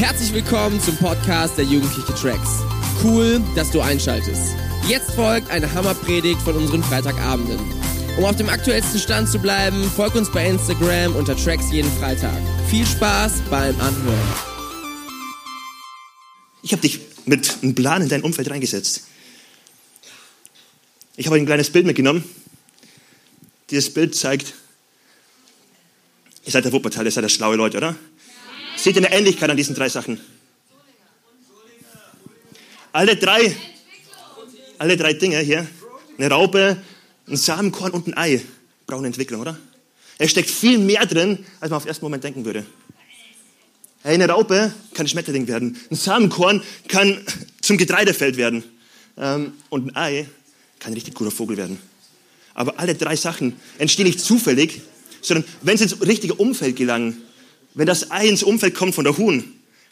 Herzlich willkommen zum Podcast der Jugendliche Tracks. Cool, dass du einschaltest. Jetzt folgt eine Hammerpredigt von unseren Freitagabenden. Um auf dem aktuellsten Stand zu bleiben, folg uns bei Instagram unter Tracks jeden Freitag. Viel Spaß beim Anhören. Ich habe dich mit einem Plan in dein Umfeld reingesetzt. Ich habe ein kleines Bild mitgenommen. Dieses Bild zeigt, ihr seid der Wuppertal, ihr seid der schlaue Leute, oder? Seht ihr eine Ähnlichkeit an diesen drei Sachen? Alle drei, alle drei Dinge hier, eine Raupe, ein Samenkorn und ein Ei, brauchen Entwicklung, oder? Es steckt viel mehr drin, als man auf den ersten Moment denken würde. Eine Raupe kann ein Schmetterling werden. Ein Samenkorn kann zum Getreidefeld werden. Ähm, und ein Ei kann ein richtig guter Vogel werden. Aber alle drei Sachen entstehen nicht zufällig, sondern wenn sie ins richtige Umfeld gelangen, wenn das Ei ins Umfeld kommt von der Huhn,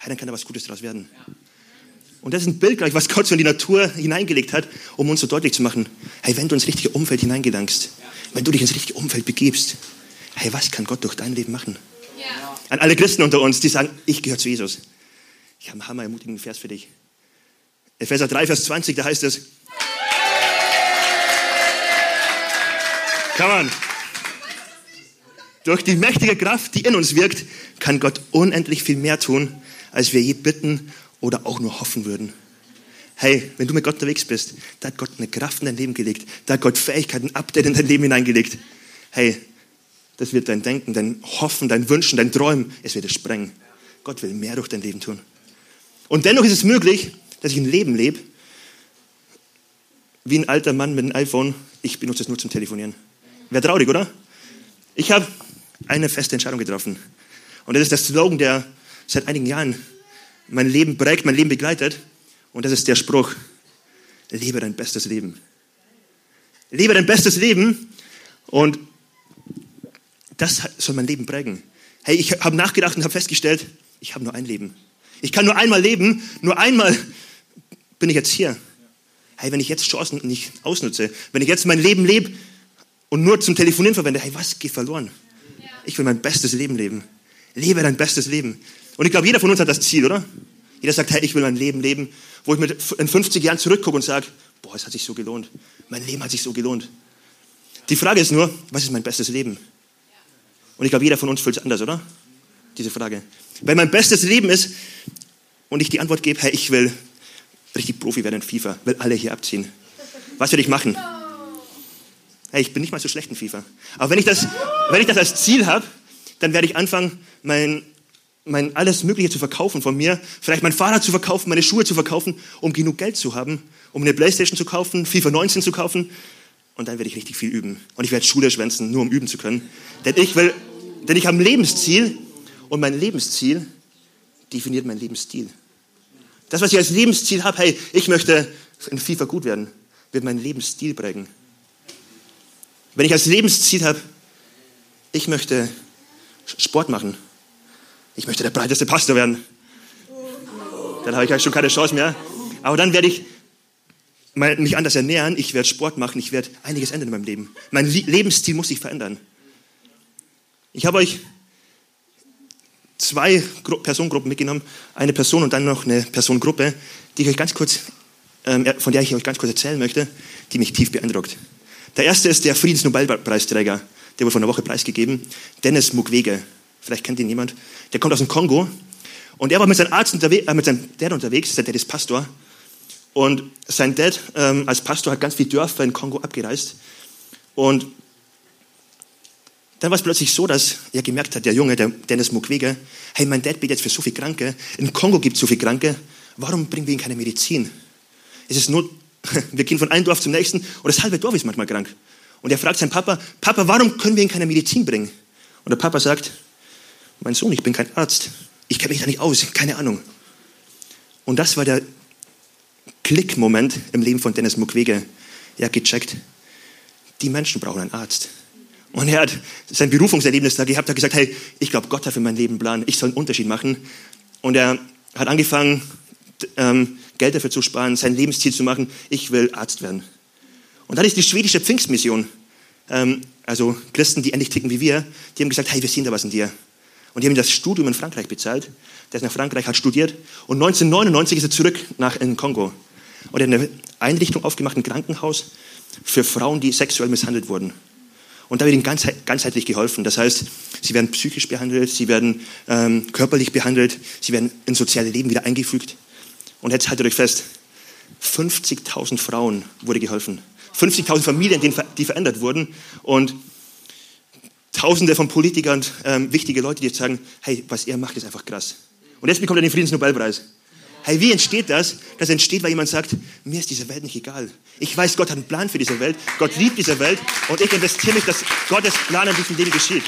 dann kann da was Gutes daraus werden. Und das ist ein Bild gleich, was Gott so in die Natur hineingelegt hat, um uns so deutlich zu machen, hey, wenn du ins richtige Umfeld hineingelangst, wenn du dich ins richtige Umfeld begibst, hey, was kann Gott durch dein Leben machen? Ja. An alle Christen unter uns, die sagen, ich gehöre zu Jesus. Ich habe einen hammer ermutigenden Vers für dich. Epheser 3, Vers 20, da heißt es, Come on. Durch die mächtige Kraft, die in uns wirkt, kann Gott unendlich viel mehr tun, als wir je bitten oder auch nur hoffen würden. Hey, wenn du mit Gott unterwegs bist, da hat Gott eine Kraft in dein Leben gelegt. Da hat Gott Fähigkeiten, Update in dein Leben hineingelegt. Hey, das wird dein Denken, dein Hoffen, dein Wünschen, dein Träumen, es wird es sprengen. Gott will mehr durch dein Leben tun. Und dennoch ist es möglich, dass ich ein Leben lebe, wie ein alter Mann mit einem iPhone. Ich benutze es nur zum Telefonieren. Wäre traurig, oder? Ich habe eine feste Entscheidung getroffen. Und das ist der Slogan, der seit einigen Jahren mein Leben prägt, mein Leben begleitet. Und das ist der Spruch, lebe dein bestes Leben. Lebe dein bestes Leben und das soll mein Leben prägen. Hey, ich habe nachgedacht und habe festgestellt, ich habe nur ein Leben. Ich kann nur einmal leben, nur einmal bin ich jetzt hier. Hey, wenn ich jetzt Chancen nicht ausnutze, wenn ich jetzt mein Leben lebe und nur zum Telefonieren verwende, hey, was geht verloren? Ich will mein bestes Leben leben. Lebe dein bestes Leben. Und ich glaube, jeder von uns hat das Ziel, oder? Jeder sagt, hey, ich will mein Leben leben, wo ich mit in 50 Jahren zurückgucke und sage, boah, es hat sich so gelohnt. Mein Leben hat sich so gelohnt. Die Frage ist nur, was ist mein bestes Leben? Und ich glaube, jeder von uns fühlt es anders, oder? Diese Frage. Wenn mein bestes Leben ist und ich die Antwort gebe, hey, ich will richtig Profi werden in FIFA, will alle hier abziehen. Was will ich machen? Hey, ich bin nicht mal so schlecht in FIFA. Aber wenn ich das, wenn ich das als Ziel habe, dann werde ich anfangen, mein, mein alles Mögliche zu verkaufen von mir. Vielleicht mein Fahrrad zu verkaufen, meine Schuhe zu verkaufen, um genug Geld zu haben, um eine Playstation zu kaufen, FIFA 19 zu kaufen. Und dann werde ich richtig viel üben. Und ich werde Schule schwänzen, nur um üben zu können. Denn ich will, denn ich habe ein Lebensziel und mein Lebensziel definiert mein Lebensstil. Das, was ich als Lebensziel habe, hey, ich möchte in FIFA gut werden, wird meinen Lebensstil prägen. Wenn ich als Lebensziel habe, ich möchte Sport machen, ich möchte der breiteste Pastor werden, dann habe ich eigentlich schon keine Chance mehr. Aber dann werde ich mich anders ernähren, ich werde Sport machen, ich werde einiges ändern in meinem Leben. Mein Lebensstil muss sich verändern. Ich habe euch zwei Personengruppen mitgenommen, eine Person und dann noch eine Personengruppe, die ich euch ganz kurz, ähm, von der ich euch ganz kurz erzählen möchte, die mich tief beeindruckt. Der erste ist der Friedensnobelpreisträger, der wurde vor einer Woche preisgegeben, Dennis Mukwege. Vielleicht kennt ihn jemand. Der kommt aus dem Kongo und er war mit seinem Arzt unterwegs, äh, mit seinem Dad unterwegs. Sein Dad ist Pastor und sein Dad ähm, als Pastor hat ganz viele Dörfer in Kongo abgereist und dann war es plötzlich so, dass er gemerkt hat, der Junge, der Dennis Mukwege, hey, mein Dad betet jetzt für so viele Kranke, in Kongo gibt es so viele Kranke, warum bringen wir ihnen keine Medizin? Es ist nur wir gehen von einem Dorf zum nächsten und das halbe Dorf ist manchmal krank. Und er fragt seinen Papa, Papa, warum können wir ihm keine Medizin bringen? Und der Papa sagt, mein Sohn, ich bin kein Arzt. Ich kenne mich da nicht aus, keine Ahnung. Und das war der Klickmoment im Leben von Dennis Mukwege. Er hat gecheckt, die Menschen brauchen einen Arzt. Und er hat sein Berufungserlebnis da gehabt, hat gesagt, hey, ich glaube, Gott hat für mein Leben einen Plan, ich soll einen Unterschied machen. Und er hat angefangen, ähm, Geld dafür zu sparen, sein Lebensziel zu machen, ich will Arzt werden. Und dann ist die schwedische Pfingstmission, ähm, also Christen, die ähnlich ticken wie wir, die haben gesagt, hey, wir sehen da was in dir. Und die haben das Studium in Frankreich bezahlt. Der ist nach Frankreich, hat studiert. Und 1999 ist er zurück nach in Kongo. Und er hat eine Einrichtung aufgemacht, ein Krankenhaus für Frauen, die sexuell misshandelt wurden. Und da wird ihnen ganzheitlich geholfen. Das heißt, sie werden psychisch behandelt, sie werden ähm, körperlich behandelt, sie werden ins soziale Leben wieder eingefügt. Und jetzt haltet euch fest, 50.000 Frauen wurde geholfen. 50.000 Familien, die verändert wurden. Und Tausende von Politikern, ähm, wichtige Leute, die jetzt sagen, hey, was er macht, ist einfach krass. Und jetzt bekommt er den Friedensnobelpreis. Hey, wie entsteht das? Das entsteht, weil jemand sagt, mir ist diese Welt nicht egal. Ich weiß, Gott hat einen Plan für diese Welt. Gott liebt diese Welt. Und ich investiere mich, dass Gottes Plan an diesem Leben geschieht.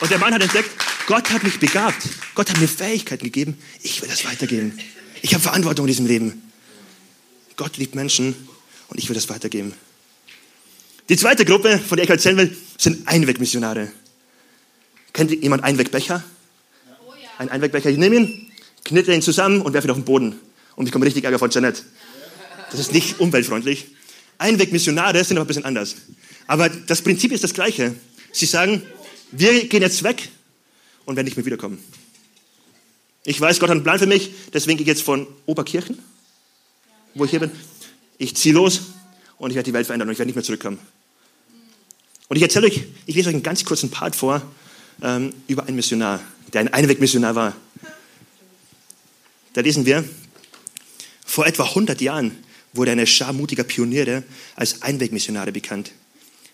Und der Mann hat entdeckt, Gott hat mich begabt. Gott hat mir Fähigkeiten gegeben. Ich will das weitergeben. Ich habe Verantwortung in diesem Leben. Gott liebt Menschen und ich will das weitergeben. Die zweite Gruppe, von der ich erzählen will, sind Einwegmissionare. Kennt jemand Einwegbecher? Ein Einwegbecher. Ich nehme ihn, knitte ihn zusammen und werfe ihn auf den Boden. Und ich komme richtig Ärger von Janet. Das ist nicht umweltfreundlich. Einwegmissionare sind aber ein bisschen anders. Aber das Prinzip ist das gleiche. Sie sagen, wir gehen jetzt weg und werden nicht mehr wiederkommen. Ich weiß, Gott hat einen Plan für mich, deswegen gehe ich jetzt von Oberkirchen, wo ich hier bin. Ich ziehe los und ich werde die Welt verändern und ich werde nicht mehr zurückkommen. Und ich erzähle euch, ich lese euch einen ganz kurzen Part vor ähm, über einen Missionar, der ein Einwegmissionar war. Da lesen wir, vor etwa 100 Jahren wurde eine Schar mutiger Pioniere als Einwegmissionare bekannt.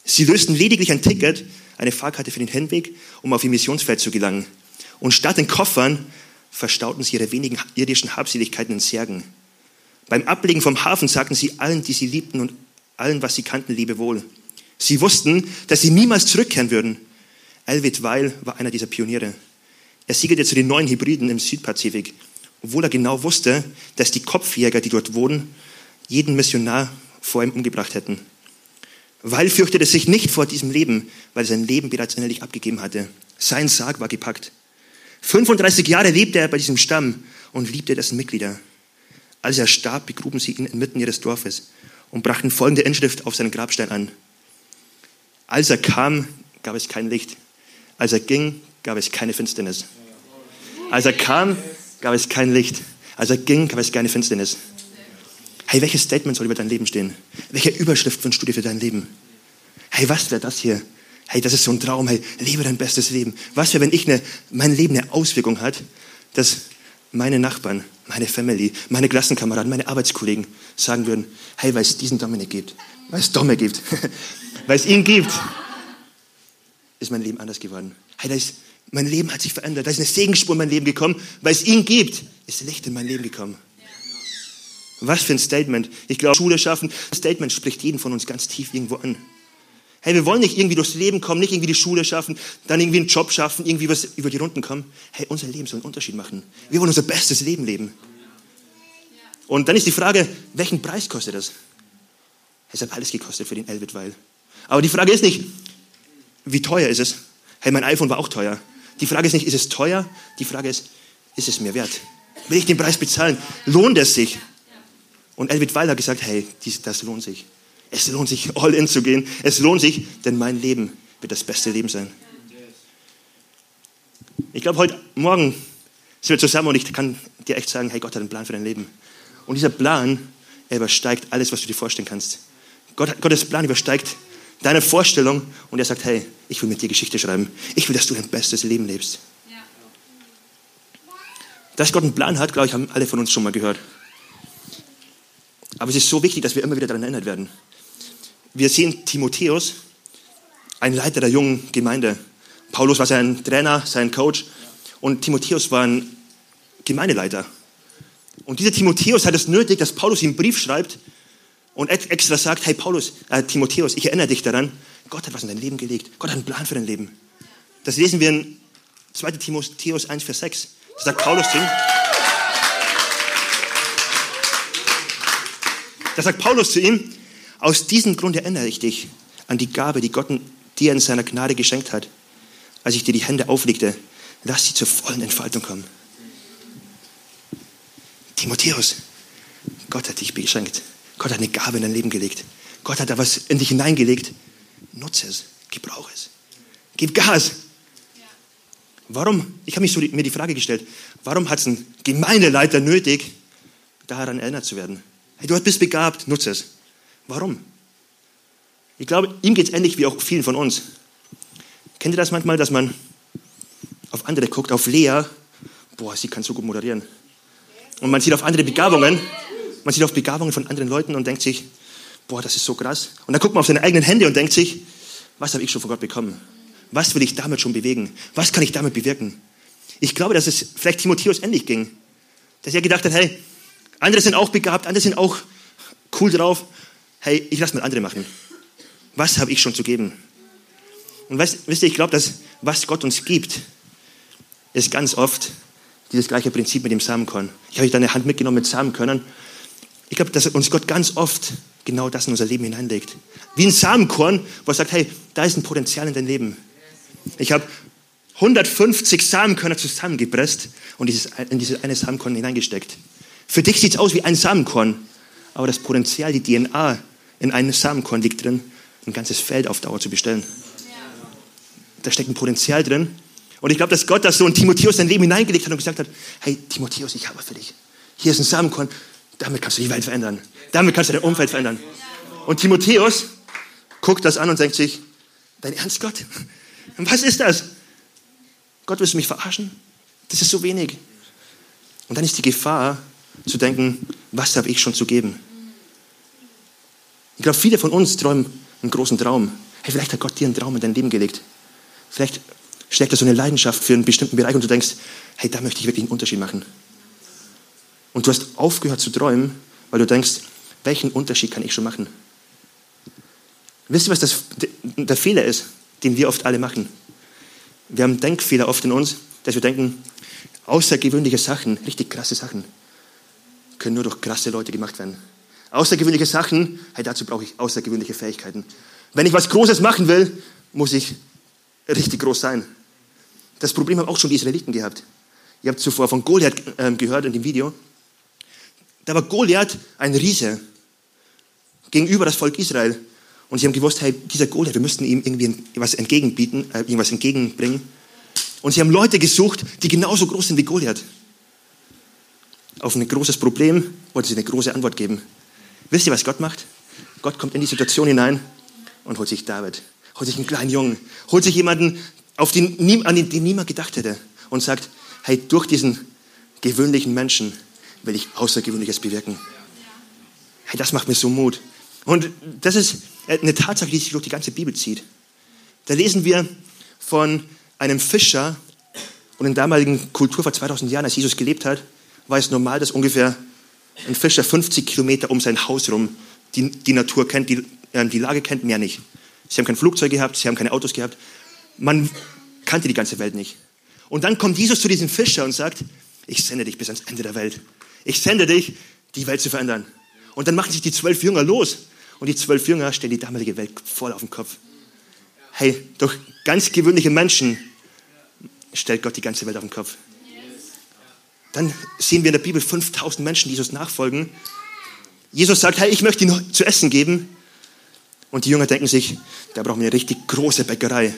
Sie lösten lediglich ein Ticket, eine Fahrkarte für den Hinweg, um auf ihr Missionsfeld zu gelangen. Und statt den Koffern verstauten sie ihre wenigen irdischen Habseligkeiten in Särgen. Beim Ablegen vom Hafen sagten sie allen, die sie liebten und allen, was sie kannten, Lebewohl. Sie wussten, dass sie niemals zurückkehren würden. Elvid Weil war einer dieser Pioniere. Er siegelte zu den neuen Hybriden im Südpazifik obwohl er genau wusste, dass die Kopfjäger, die dort wohnen, jeden Missionar vor ihm umgebracht hätten. Weil fürchtete sich nicht vor diesem Leben, weil er sein Leben bereits innerlich abgegeben hatte. Sein Sarg war gepackt. 35 Jahre lebte er bei diesem Stamm und liebte dessen Mitglieder. Als er starb, begruben sie ihn inmitten ihres Dorfes und brachten folgende Inschrift auf seinen Grabstein an. Als er kam, gab es kein Licht. Als er ging, gab es keine Finsternis. Als er kam, gab es kein Licht. Als er ging, gab es keine Finsternis. Hey, welches Statement soll über dein Leben stehen? Welche Überschrift wünschst du dir für dein Leben? Hey, was wäre das hier? Hey, das ist so ein Traum. Hey, lebe dein bestes Leben. Was wäre, wenn ich eine, mein Leben eine Auswirkung hat, dass meine Nachbarn, meine Family, meine Klassenkameraden, meine Arbeitskollegen sagen würden, hey, weil es diesen Dominik gibt, weil es Domme gibt, weil es ihn gibt, ist mein Leben anders geworden. Hey, da ist mein Leben hat sich verändert. Da ist eine Segenspur in mein Leben gekommen. Weil es ihn gibt, ist Licht in mein Leben gekommen. Was für ein Statement. Ich glaube, Schule schaffen, Statement spricht jeden von uns ganz tief irgendwo an. Hey, wir wollen nicht irgendwie durchs Leben kommen, nicht irgendwie die Schule schaffen, dann irgendwie einen Job schaffen, irgendwie was über die Runden kommen. Hey, unser Leben soll einen Unterschied machen. Wir wollen unser bestes Leben leben. Und dann ist die Frage, welchen Preis kostet das? Es hat alles gekostet für den Elvid Weil. Aber die Frage ist nicht, wie teuer ist es? Hey, mein iPhone war auch teuer. Die Frage ist nicht, ist es teuer? Die Frage ist, ist es mir wert? Will ich den Preis bezahlen? Lohnt es sich? Und Elvid Weil hat gesagt, hey, das lohnt sich. Es lohnt sich, all in zu gehen. Es lohnt sich, denn mein Leben wird das beste Leben sein. Ich glaube, heute Morgen sind wir zusammen und ich kann dir echt sagen, hey, Gott hat einen Plan für dein Leben. Und dieser Plan, er übersteigt alles, was du dir vorstellen kannst. Gott, Gottes Plan übersteigt deine Vorstellung und er sagt, hey, ich will mit dir Geschichte schreiben. Ich will, dass du dein bestes Leben lebst. Dass Gott einen Plan hat, glaube ich, haben alle von uns schon mal gehört. Aber es ist so wichtig, dass wir immer wieder daran erinnert werden. Wir sehen Timotheus, ein Leiter der jungen Gemeinde. Paulus war sein Trainer, sein Coach und Timotheus war ein Gemeindeleiter. Und dieser Timotheus hat es nötig, dass Paulus ihm einen Brief schreibt und extra sagt, hey Paulus, äh, Timotheus, ich erinnere dich daran, Gott hat was in dein Leben gelegt. Gott hat einen Plan für dein Leben. Das lesen wir in 2 Timotheus 1, Vers 6. Da sagt Paulus zu ihm, da sagt Paulus zu ihm, aus diesem Grund erinnere ich dich an die Gabe, die Gott dir in seiner Gnade geschenkt hat, als ich dir die Hände auflegte. Lass sie zur vollen Entfaltung kommen. Timotheus, Gott hat dich beschenkt. Gott hat eine Gabe in dein Leben gelegt. Gott hat da was in dich hineingelegt. Nutze es, gebrauche es. Gib Gas. warum, ich habe mich so mir die Frage gestellt, warum hat es ein Gemeindeleiter nötig, daran erinnert zu werden? Hey, du bist begabt, nutze es. Warum? Ich glaube, ihm geht es ähnlich wie auch vielen von uns. Kennt ihr das manchmal, dass man auf andere guckt, auf Lea, boah, sie kann so gut moderieren. Und man sieht auf andere Begabungen, man sieht auf Begabungen von anderen Leuten und denkt sich, boah, das ist so krass. Und dann guckt man auf seine eigenen Hände und denkt sich, was habe ich schon von Gott bekommen? Was will ich damit schon bewegen? Was kann ich damit bewirken? Ich glaube, dass es vielleicht Timotheus ähnlich ging. Dass er gedacht hat, hey, andere sind auch begabt, andere sind auch cool drauf. Hey, ich lasse mal andere machen. Was habe ich schon zu geben? Und weißt, wisst ihr, ich glaube, dass was Gott uns gibt, ist ganz oft dieses gleiche Prinzip mit dem Samenkorn. Ich habe euch da eine Hand mitgenommen mit Samenkörnern. Ich glaube, dass uns Gott ganz oft genau das in unser Leben hineinlegt. Wie ein Samenkorn, wo er sagt, hey, da ist ein Potenzial in dein Leben. Ich habe 150 Samenkörner zusammengepresst und dieses, in dieses eine Samenkorn hineingesteckt. Für dich sieht es aus wie ein Samenkorn, aber das Potenzial, die DNA in einem Samenkorn liegt drin, ein ganzes Feld auf Dauer zu bestellen. Da steckt ein Potenzial drin. Und ich glaube, dass Gott das so in Timotheus sein Leben hineingelegt hat und gesagt hat, hey Timotheus, ich habe für dich. Hier ist ein Samenkorn, damit kannst du die Welt verändern. Damit kannst du dein Umfeld verändern. Und Timotheus guckt das an und denkt sich, dein Ernst, Gott? Was ist das? Gott, willst du mich verarschen? Das ist so wenig. Und dann ist die Gefahr zu denken, was habe ich schon zu geben? Ich glaube, viele von uns träumen einen großen Traum. Hey, vielleicht hat Gott dir einen Traum in dein Leben gelegt. Vielleicht steckt da so eine Leidenschaft für einen bestimmten Bereich und du denkst, hey, da möchte ich wirklich einen Unterschied machen. Und du hast aufgehört zu träumen, weil du denkst, welchen Unterschied kann ich schon machen? Wisst ihr, was das, der Fehler ist, den wir oft alle machen? Wir haben Denkfehler oft in uns, dass wir denken, außergewöhnliche Sachen, richtig krasse Sachen, können nur durch krasse Leute gemacht werden. Außergewöhnliche Sachen, hey, dazu brauche ich außergewöhnliche Fähigkeiten. Wenn ich was Großes machen will, muss ich richtig groß sein. Das Problem haben auch schon die Israeliten gehabt. Ihr habt zuvor von Goliath äh, gehört in dem Video. Da war Goliath ein Riese gegenüber das Volk Israel. Und sie haben gewusst, hey, dieser Goliath, wir müssten ihm irgendwie was entgegenbieten, äh, irgendwas entgegenbringen. Und sie haben Leute gesucht, die genauso groß sind wie Goliath. Auf ein großes Problem wollten sie eine große Antwort geben. Wisst ihr, was Gott macht? Gott kommt in die Situation hinein und holt sich David, holt sich einen kleinen Jungen, holt sich jemanden, auf den, an den, niemand gedacht hätte und sagt, hey, durch diesen gewöhnlichen Menschen will ich Außergewöhnliches bewirken. Hey, das macht mir so Mut. Und das ist eine Tatsache, die sich durch die ganze Bibel zieht. Da lesen wir von einem Fischer und in der damaligen Kultur vor 2000 Jahren, als Jesus gelebt hat, war es normal, dass ungefähr ein Fischer 50 Kilometer um sein Haus rum die, die Natur kennt, die, äh, die Lage kennt, mehr nicht. Sie haben kein Flugzeug gehabt, sie haben keine Autos gehabt. Man kannte die ganze Welt nicht. Und dann kommt Jesus zu diesem Fischer und sagt, ich sende dich bis ans Ende der Welt. Ich sende dich, die Welt zu verändern. Und dann machen sich die zwölf Jünger los. Und die zwölf Jünger stellen die damalige Welt voll auf den Kopf. Hey, durch ganz gewöhnliche Menschen stellt Gott die ganze Welt auf den Kopf. Dann sehen wir in der Bibel 5000 Menschen, die Jesus nachfolgen. Jesus sagt, hey, ich möchte ihnen zu essen geben. Und die Jünger denken sich, da brauchen wir eine richtig große Bäckerei.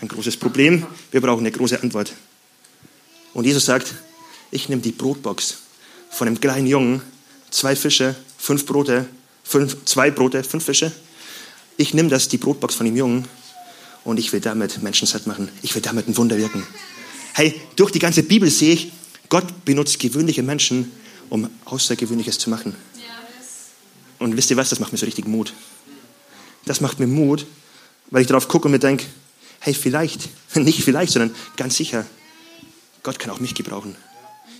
Ein großes Problem, wir brauchen eine große Antwort. Und Jesus sagt, ich nehme die Brotbox von einem kleinen Jungen, zwei Fische, fünf Brote, fünf, zwei Brote, fünf Fische. Ich nehme das, die Brotbox von dem Jungen, und ich will damit Menschen satt machen. Ich will damit ein Wunder wirken. Hey, durch die ganze Bibel sehe ich, Gott benutzt gewöhnliche Menschen, um Außergewöhnliches zu machen. Und wisst ihr was, das macht mir so richtig Mut. Das macht mir Mut, weil ich darauf gucke und mir denke, hey, vielleicht, nicht vielleicht, sondern ganz sicher, Gott kann auch mich gebrauchen.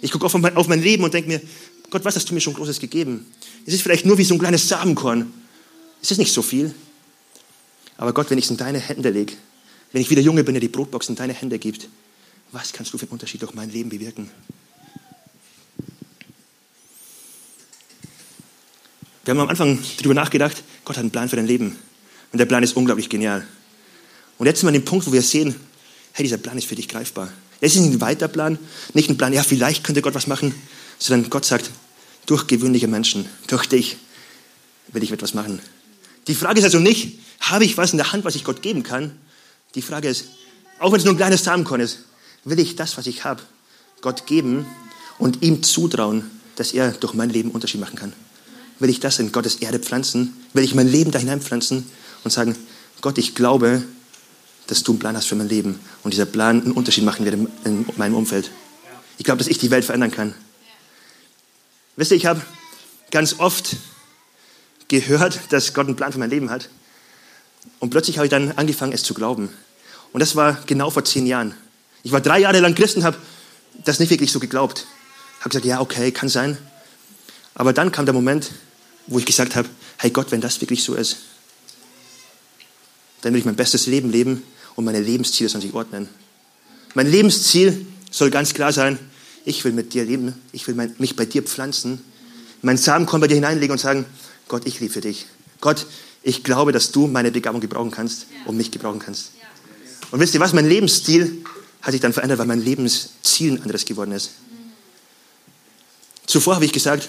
Ich gucke auf mein, auf mein Leben und denke mir, Gott, was hast du mir schon Großes gegeben? Es ist vielleicht nur wie so ein kleines Samenkorn. Es ist nicht so viel. Aber Gott, wenn ich es in deine Hände lege, wenn ich wieder Junge bin, der die Brotbox in deine Hände gibt, was kannst du für einen Unterschied durch mein Leben bewirken? Wir haben am Anfang darüber nachgedacht, Gott hat einen Plan für dein Leben. Und der Plan ist unglaublich genial. Und jetzt sind wir an dem Punkt, wo wir sehen, hey, dieser Plan ist für dich greifbar. Es ist ein weiter Plan, nicht ein Plan, ja, vielleicht könnte Gott was machen, sondern Gott sagt, durch gewöhnliche Menschen, durch dich will ich etwas machen. Die Frage ist also nicht, habe ich was in der Hand, was ich Gott geben kann? Die Frage ist, auch wenn es nur ein kleines Samenkorn ist, will ich das, was ich habe, Gott geben und ihm zutrauen, dass er durch mein Leben Unterschied machen kann? Will ich das in Gottes Erde pflanzen? Will ich mein Leben da hineinpflanzen und sagen, Gott, ich glaube, dass du einen Plan hast für mein Leben und dieser Plan einen Unterschied machen wird in meinem Umfeld. Ich glaube, dass ich die Welt verändern kann. Wisst ihr, ich habe ganz oft gehört, dass Gott einen Plan für mein Leben hat. Und plötzlich habe ich dann angefangen, es zu glauben. Und das war genau vor zehn Jahren. Ich war drei Jahre lang Christ und habe das nicht wirklich so geglaubt. Habe gesagt, ja, okay, kann sein. Aber dann kam der Moment, wo ich gesagt habe, hey Gott, wenn das wirklich so ist, dann will ich mein bestes Leben leben und meine Lebensziele sollen sich ordnen. Mein Lebensziel soll ganz klar sein, ich will mit dir leben, ich will mein, mich bei dir pflanzen, meinen Samenkorn bei dir hineinlegen und sagen, Gott, ich liebe für dich. Gott, ich glaube, dass du meine Begabung gebrauchen kannst und mich gebrauchen kannst. Und wisst ihr was, mein Lebensstil hat sich dann verändert, weil mein Lebensziel ein anderes geworden ist. Zuvor habe ich gesagt,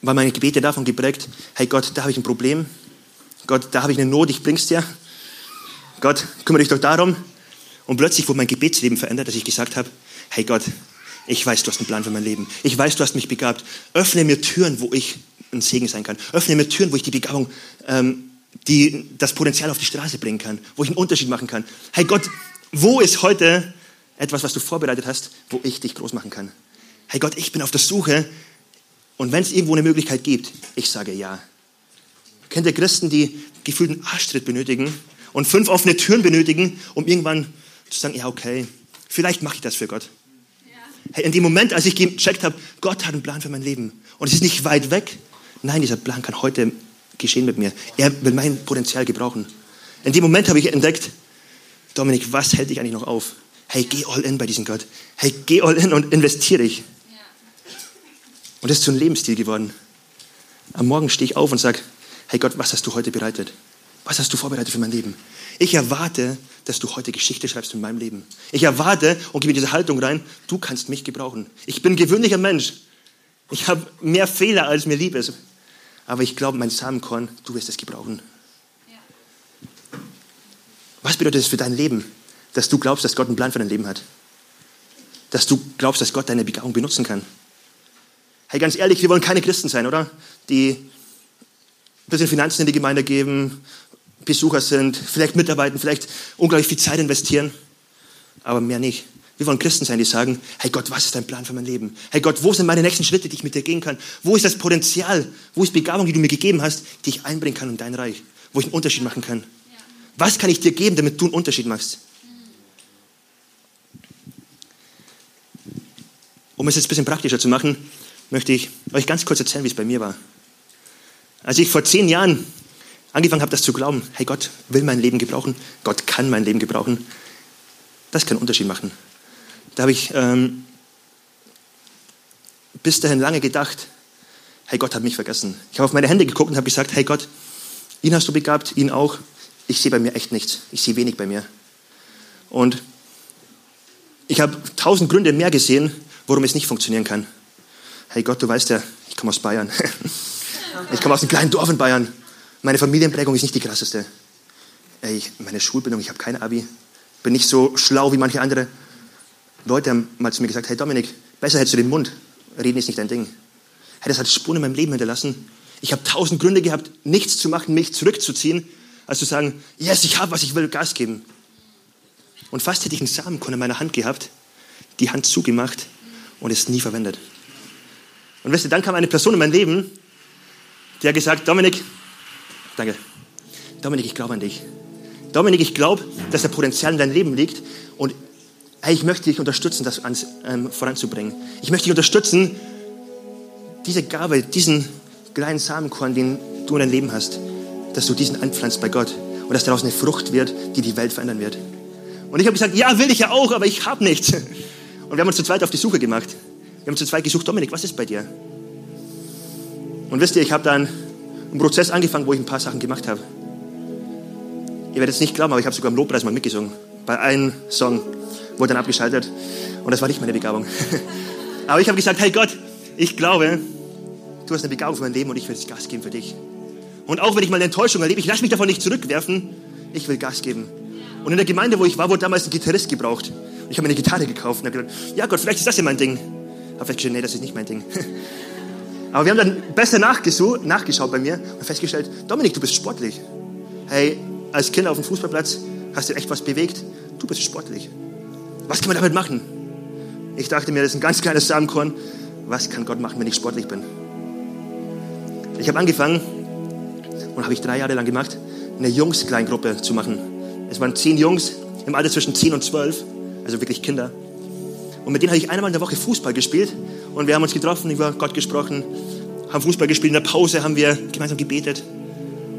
war meine Gebete davon geprägt, hey Gott, da habe ich ein Problem, Gott, da habe ich eine Not, ich bring's dir. Gott, kümmere dich doch darum. Und plötzlich wurde mein Gebetsleben verändert, dass ich gesagt habe, hey Gott, ich weiß, du hast einen Plan für mein Leben. Ich weiß, du hast mich begabt. Öffne mir Türen, wo ich ein Segen sein kann. Öffne mir Türen, wo ich die Begabung, ähm, die, das Potenzial auf die Straße bringen kann, wo ich einen Unterschied machen kann. Hey Gott, wo ist heute etwas, was du vorbereitet hast, wo ich dich groß machen kann? Hey Gott, ich bin auf der Suche und wenn es irgendwo eine Möglichkeit gibt, ich sage ja. Kennt ihr Christen, die gefühlten Arschtritt benötigen und fünf offene Türen benötigen, um irgendwann zu sagen, ja okay, vielleicht mache ich das für Gott. Hey, in dem Moment, als ich gecheckt habe, Gott hat einen Plan für mein Leben und es ist nicht weit weg. Nein, dieser Plan kann heute geschehen mit mir. Er will mein Potenzial gebrauchen. In dem Moment habe ich entdeckt, Dominik, was hält dich eigentlich noch auf? Hey, geh all in bei diesem Gott. Hey, geh all in und investiere dich. Und das ist zu einem Lebensstil geworden. Am Morgen stehe ich auf und sage, hey Gott, was hast du heute bereitet? Was hast du vorbereitet für mein Leben? Ich erwarte, dass du heute Geschichte schreibst in meinem Leben. Ich erwarte und gebe diese Haltung rein, du kannst mich gebrauchen. Ich bin gewöhnlicher Mensch. Ich habe mehr Fehler, als mir lieb ist. Aber ich glaube, mein Samenkorn, du wirst es gebrauchen. Was bedeutet es für dein Leben, dass du glaubst, dass Gott einen Plan für dein Leben hat? Dass du glaubst, dass Gott deine Begabung benutzen kann? Hey, ganz ehrlich, wir wollen keine Christen sein, oder? Die ein bisschen Finanzen in die Gemeinde geben, Besucher sind, vielleicht mitarbeiten, vielleicht unglaublich viel Zeit investieren, aber mehr nicht. Wir wollen Christen sein, die sagen, hey Gott, was ist dein Plan für mein Leben? Hey Gott, wo sind meine nächsten Schritte, die ich mit dir gehen kann? Wo ist das Potenzial? Wo ist Begabung, die du mir gegeben hast, die ich einbringen kann in dein Reich? Wo ich einen Unterschied machen kann? Was kann ich dir geben, damit du einen Unterschied machst? Um es jetzt ein bisschen praktischer zu machen, möchte ich euch ganz kurz erzählen, wie es bei mir war. Als ich vor zehn Jahren angefangen habe, das zu glauben, hey, Gott will mein Leben gebrauchen, Gott kann mein Leben gebrauchen, das kann einen Unterschied machen. Da habe ich ähm, bis dahin lange gedacht, hey, Gott hat mich vergessen. Ich habe auf meine Hände geguckt und habe gesagt, hey Gott, ihn hast du begabt, ihn auch. Ich sehe bei mir echt nichts. Ich sehe wenig bei mir. Und ich habe tausend Gründe mehr gesehen, warum es nicht funktionieren kann. Hey Gott, du weißt ja, ich komme aus Bayern. Ich komme aus einem kleinen Dorf in Bayern. Meine Familienprägung ist nicht die krasseste. Ey, meine Schulbildung, ich habe kein Abi. Bin nicht so schlau wie manche andere. Leute haben mal zu mir gesagt, hey Dominik, besser hättest du den Mund. Reden ist nicht dein Ding. Hey, das hat Spuren in meinem Leben hinterlassen. Ich habe tausend Gründe gehabt, nichts zu machen, mich zurückzuziehen, als zu sagen, yes, ich habe was, ich will Gas geben. Und fast hätte ich einen Samenkorn in meiner Hand gehabt, die Hand zugemacht und es nie verwendet. Und weißt du, dann kam eine Person in mein Leben, die hat gesagt, Dominik, Danke. Dominik, ich glaube an dich. Dominik, ich glaube, dass der Potenzial in deinem Leben liegt und hey, ich möchte dich unterstützen, das ans, ähm, voranzubringen. Ich möchte dich unterstützen, diese Gabe, diesen kleinen Samenkorn, den du in deinem Leben hast, dass du diesen anpflanzt bei Gott und dass daraus eine Frucht wird, die die Welt verändern wird. Und ich habe gesagt, ja, will ich ja auch, aber ich habe nichts. Und wir haben uns zu zweit auf die Suche gemacht. Wir haben zu zweit gesucht, Dominik, was ist bei dir? Und wisst ihr, ich habe dann einen Prozess angefangen, wo ich ein paar Sachen gemacht habe. Ihr werdet es nicht glauben, aber ich habe sogar im Lobpreis mal mitgesungen. Bei einem Song wurde dann abgeschaltet und das war nicht meine Begabung. aber ich habe gesagt, hey Gott, ich glaube, du hast eine Begabung für mein Leben und ich will das Gas geben für dich. Und auch wenn ich mal eine Enttäuschung erlebe, ich lasse mich davon nicht zurückwerfen, ich will Gas geben. Und in der Gemeinde, wo ich war, wurde damals ein Gitarrist gebraucht. Und ich habe mir eine Gitarre gekauft und habe gedacht, ja Gott, vielleicht ist das ja mein Ding. Aber festgestellt, nee, das ist nicht mein Ding. Aber wir haben dann besser nachgeschaut bei mir und festgestellt, Dominik, du bist sportlich. Hey, als Kind auf dem Fußballplatz hast du echt was bewegt. Du bist sportlich. Was kann man damit machen? Ich dachte mir, das ist ein ganz kleines Samenkorn. Was kann Gott machen, wenn ich sportlich bin? Ich habe angefangen und habe ich drei Jahre lang gemacht, eine Jungs-Kleingruppe zu machen. Es waren zehn Jungs im Alter zwischen zehn und zwölf, also wirklich Kinder. Und mit denen habe ich einmal in der Woche Fußball gespielt und wir haben uns getroffen, über Gott gesprochen, haben Fußball gespielt. In der Pause haben wir gemeinsam gebetet.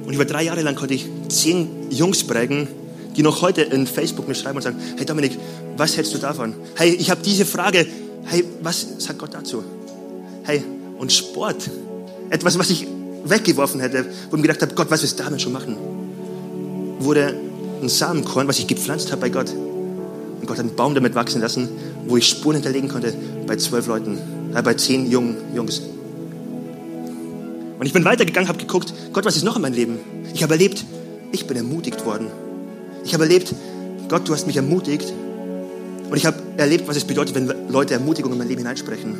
Und über drei Jahre lang konnte ich zehn Jungs prägen, die noch heute in Facebook mir schreiben und sagen, hey Dominik, was hältst du davon? Hey, ich habe diese Frage. Hey, was sagt Gott dazu? Hey, und Sport, etwas, was ich weggeworfen hätte, wo ich mir gedacht habe, Gott, was willst du damit schon machen? Wurde ein Samenkorn, was ich gepflanzt habe bei Gott. Und Gott hat einen Baum damit wachsen lassen, wo ich Spuren hinterlegen konnte bei zwölf Leuten, äh, bei zehn jungen Jungs. Und ich bin weitergegangen, habe geguckt, Gott, was ist noch in meinem Leben? Ich habe erlebt, ich bin ermutigt worden. Ich habe erlebt, Gott, du hast mich ermutigt. Und ich habe erlebt, was es bedeutet, wenn Leute Ermutigung in mein Leben hineinsprechen.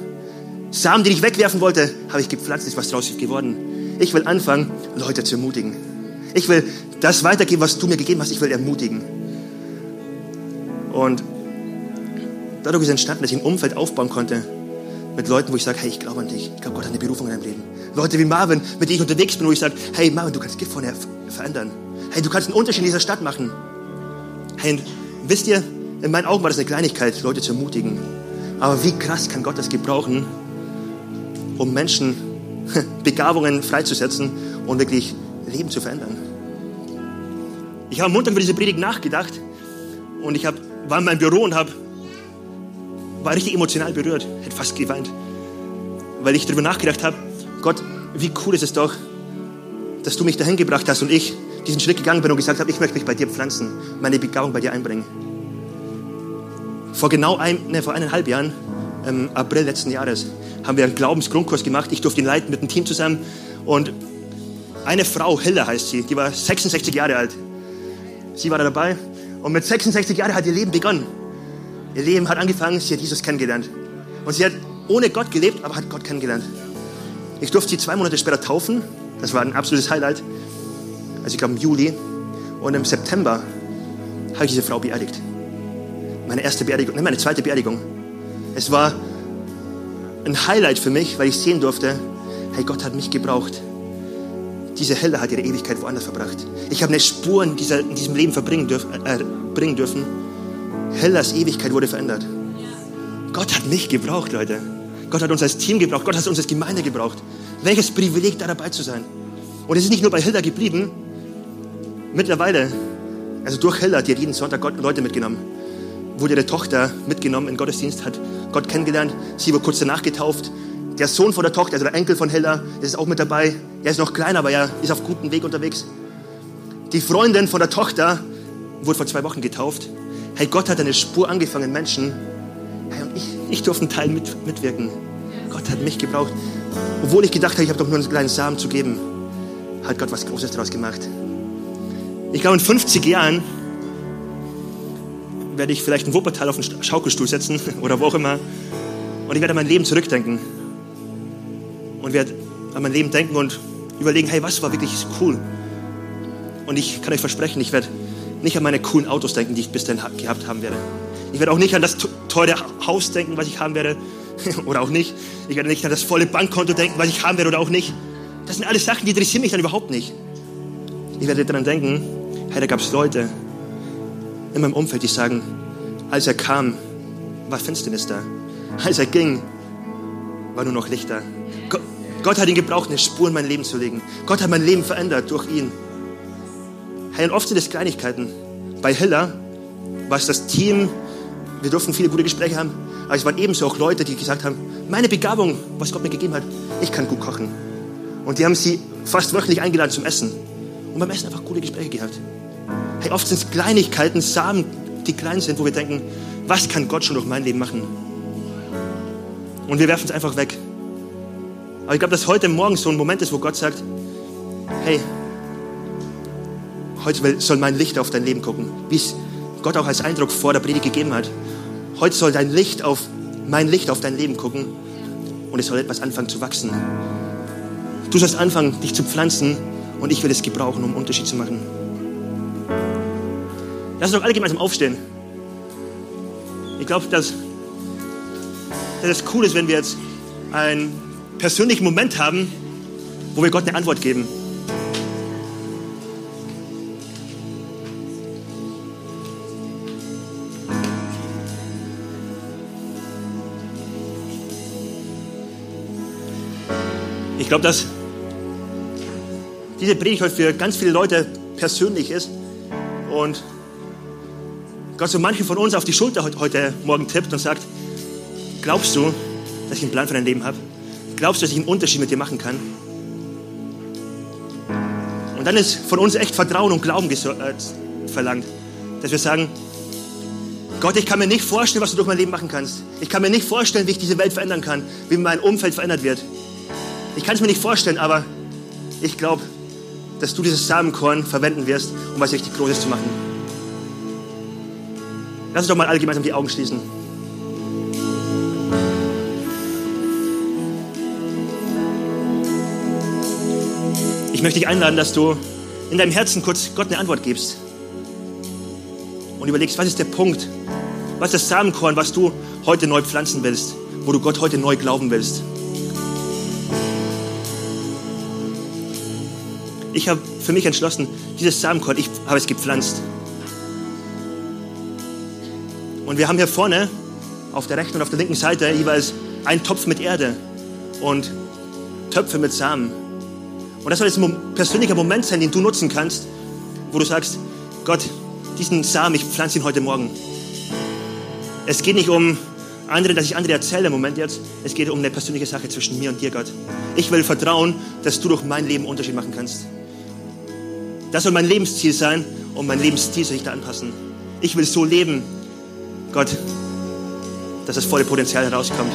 Samen, die ich wegwerfen wollte, habe ich gepflanzt, ist was draus geworden. Ich will anfangen, Leute zu ermutigen. Ich will das weitergeben, was du mir gegeben hast. Ich will ermutigen. Und dadurch ist entstanden, dass ich ein Umfeld aufbauen konnte mit Leuten, wo ich sage, hey, ich glaube an dich. Ich glaube, Gott hat eine Berufung in deinem Leben. Leute wie Marvin, mit denen ich unterwegs bin, wo ich sage, hey Marvin, du kannst Gift verändern. Hey, du kannst einen Unterschied in dieser Stadt machen. Hey, wisst ihr, in meinen Augen war das eine Kleinigkeit, Leute zu ermutigen. Aber wie krass kann Gott das gebrauchen, um Menschen Begabungen freizusetzen und wirklich Leben zu verändern. Ich habe am Montag über diese Predigt nachgedacht und ich hab, war in meinem Büro und hab, war richtig emotional berührt, hätte fast geweint, weil ich darüber nachgedacht habe, Gott, wie cool ist es doch, dass du mich dahin gebracht hast und ich diesen Schritt gegangen bin und gesagt habe, ich möchte mich bei dir pflanzen, meine Begabung bei dir einbringen. Vor genau ein, ne, vor eineinhalb Jahren, im April letzten Jahres, haben wir einen Glaubensgrundkurs gemacht. Ich durfte ihn leiten mit einem Team zusammen. Und eine Frau, Hilla heißt sie, die war 66 Jahre alt. Sie war da dabei. Und mit 66 Jahren hat ihr Leben begonnen. Ihr Leben hat angefangen, sie hat Jesus kennengelernt. Und sie hat ohne Gott gelebt, aber hat Gott kennengelernt. Ich durfte sie zwei Monate später taufen. Das war ein absolutes Highlight. Also ich glaube im Juli. Und im September habe ich diese Frau beerdigt. Meine erste Beerdigung, nein, meine zweite Beerdigung. Es war ein Highlight für mich, weil ich sehen durfte, hey, Gott hat mich gebraucht. Diese Helle hat ihre Ewigkeit woanders verbracht. Ich habe eine Spur in, dieser, in diesem Leben verbringen dürf, äh, bringen dürfen. Hellas Ewigkeit wurde verändert. Gott hat mich gebraucht, Leute. Gott hat uns als Team gebraucht. Gott hat uns als Gemeinde gebraucht. Welches Privileg, da dabei zu sein. Und es ist nicht nur bei Hilda geblieben. Mittlerweile, also durch Hilda, die hat jeden Sonntag Leute mitgenommen wurde ihre Tochter mitgenommen in den Gottesdienst, hat Gott kennengelernt. Sie wurde kurz danach getauft. Der Sohn von der Tochter, also der Enkel von Hella, ist auch mit dabei. Er ist noch klein, aber er ist auf gutem Weg unterwegs. Die Freundin von der Tochter wurde vor zwei Wochen getauft. Hey, Gott hat eine Spur angefangen, Menschen. Hey, und ich, ich durfte einen Teil mit, mitwirken. Gott hat mich gebraucht. Obwohl ich gedacht habe, ich habe doch nur einen kleinen Samen zu geben, hat Gott was Großes daraus gemacht. Ich glaube, in 50 Jahren werde ich vielleicht in Wuppertal auf den Schaukelstuhl setzen oder wo auch immer. Und ich werde an mein Leben zurückdenken. Und werde an mein Leben denken und überlegen, hey, was war wirklich cool? Und ich kann euch versprechen, ich werde nicht an meine coolen Autos denken, die ich bis dahin gehabt haben werde. Ich werde auch nicht an das teure Haus denken, was ich haben werde. oder auch nicht. Ich werde nicht an das volle Bankkonto denken, was ich haben werde oder auch nicht. Das sind alles Sachen, die interessieren mich dann überhaupt nicht. Ich werde daran denken, hey, da gab es Leute, in meinem Umfeld, die sagen, als er kam, war Finsternis da. Als er ging, war nur noch Licht da. Gott, Gott hat ihn gebraucht, eine Spur in mein Leben zu legen. Gott hat mein Leben verändert durch ihn. Hey, und oft sind es Kleinigkeiten. Bei Hiller war es das Team, wir durften viele gute Gespräche haben, aber es waren ebenso auch Leute, die gesagt haben, meine Begabung, was Gott mir gegeben hat, ich kann gut kochen. Und die haben sie fast wöchentlich eingeladen zum Essen. Und beim Essen einfach gute Gespräche gehabt. Hey, oft sind es Kleinigkeiten, Samen, die klein sind, wo wir denken, was kann Gott schon durch mein Leben machen? Und wir werfen es einfach weg. Aber ich glaube, dass heute Morgen so ein Moment ist, wo Gott sagt, hey, heute soll mein Licht auf dein Leben gucken, wie es Gott auch als Eindruck vor der Predigt gegeben hat. Heute soll dein Licht auf, mein Licht auf dein Leben gucken und es soll etwas anfangen zu wachsen. Du sollst anfangen, dich zu pflanzen und ich will es gebrauchen, um einen Unterschied zu machen. Lass uns doch alle gemeinsam aufstehen. Ich glaube, dass, dass es cool ist, wenn wir jetzt einen persönlichen Moment haben, wo wir Gott eine Antwort geben. Ich glaube, dass diese Predigt heute für ganz viele Leute persönlich ist und Gott so manchen von uns auf die Schulter heute Morgen tippt und sagt, glaubst du, dass ich einen Plan für dein Leben habe? Glaubst du, dass ich einen Unterschied mit dir machen kann? Und dann ist von uns echt Vertrauen und Glauben äh, verlangt, dass wir sagen, Gott, ich kann mir nicht vorstellen, was du durch mein Leben machen kannst. Ich kann mir nicht vorstellen, wie ich diese Welt verändern kann, wie mein Umfeld verändert wird. Ich kann es mir nicht vorstellen, aber ich glaube, dass du dieses Samenkorn verwenden wirst, um was richtig Großes zu machen. Lass uns doch mal alle gemeinsam die Augen schließen. Ich möchte dich einladen, dass du in deinem Herzen kurz Gott eine Antwort gibst und überlegst, was ist der Punkt, was ist das Samenkorn, was du heute neu pflanzen willst, wo du Gott heute neu glauben willst. Ich habe für mich entschlossen, dieses Samenkorn, ich habe es gepflanzt. Und wir haben hier vorne auf der rechten und auf der linken Seite jeweils einen Topf mit Erde und Töpfe mit Samen. Und das soll jetzt ein persönlicher Moment sein, den du nutzen kannst, wo du sagst, Gott, diesen Samen, ich pflanze ihn heute Morgen. Es geht nicht um andere, dass ich andere erzähle im Moment jetzt. Es geht um eine persönliche Sache zwischen mir und dir, Gott. Ich will vertrauen, dass du durch mein Leben Unterschied machen kannst. Das soll mein Lebensziel sein und mein Lebensstil soll sich da anpassen. Ich will so leben, Gott, dass das volle Potenzial herauskommt.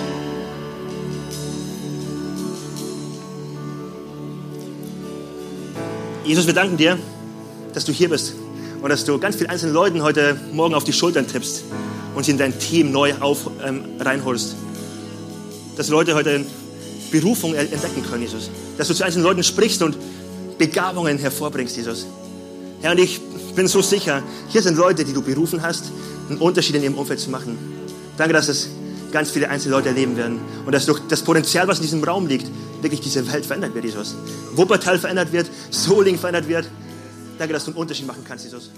Jesus, wir danken dir, dass du hier bist und dass du ganz vielen einzelnen Leuten heute Morgen auf die Schultern tippst und sie in dein Team neu auf, ähm, reinholst. Dass Leute heute Berufung entdecken können, Jesus. Dass du zu einzelnen Leuten sprichst und Begabungen hervorbringst, Jesus. Herr, und ich bin so sicher, hier sind Leute, die du berufen hast, einen Unterschied in ihrem Umfeld zu machen. Danke, dass es ganz viele einzelne Leute erleben werden und dass durch das Potenzial, was in diesem Raum liegt, wirklich diese Welt verändert wird, Jesus. Wuppertal verändert wird, Soling verändert wird. Danke, dass du einen Unterschied machen kannst, Jesus.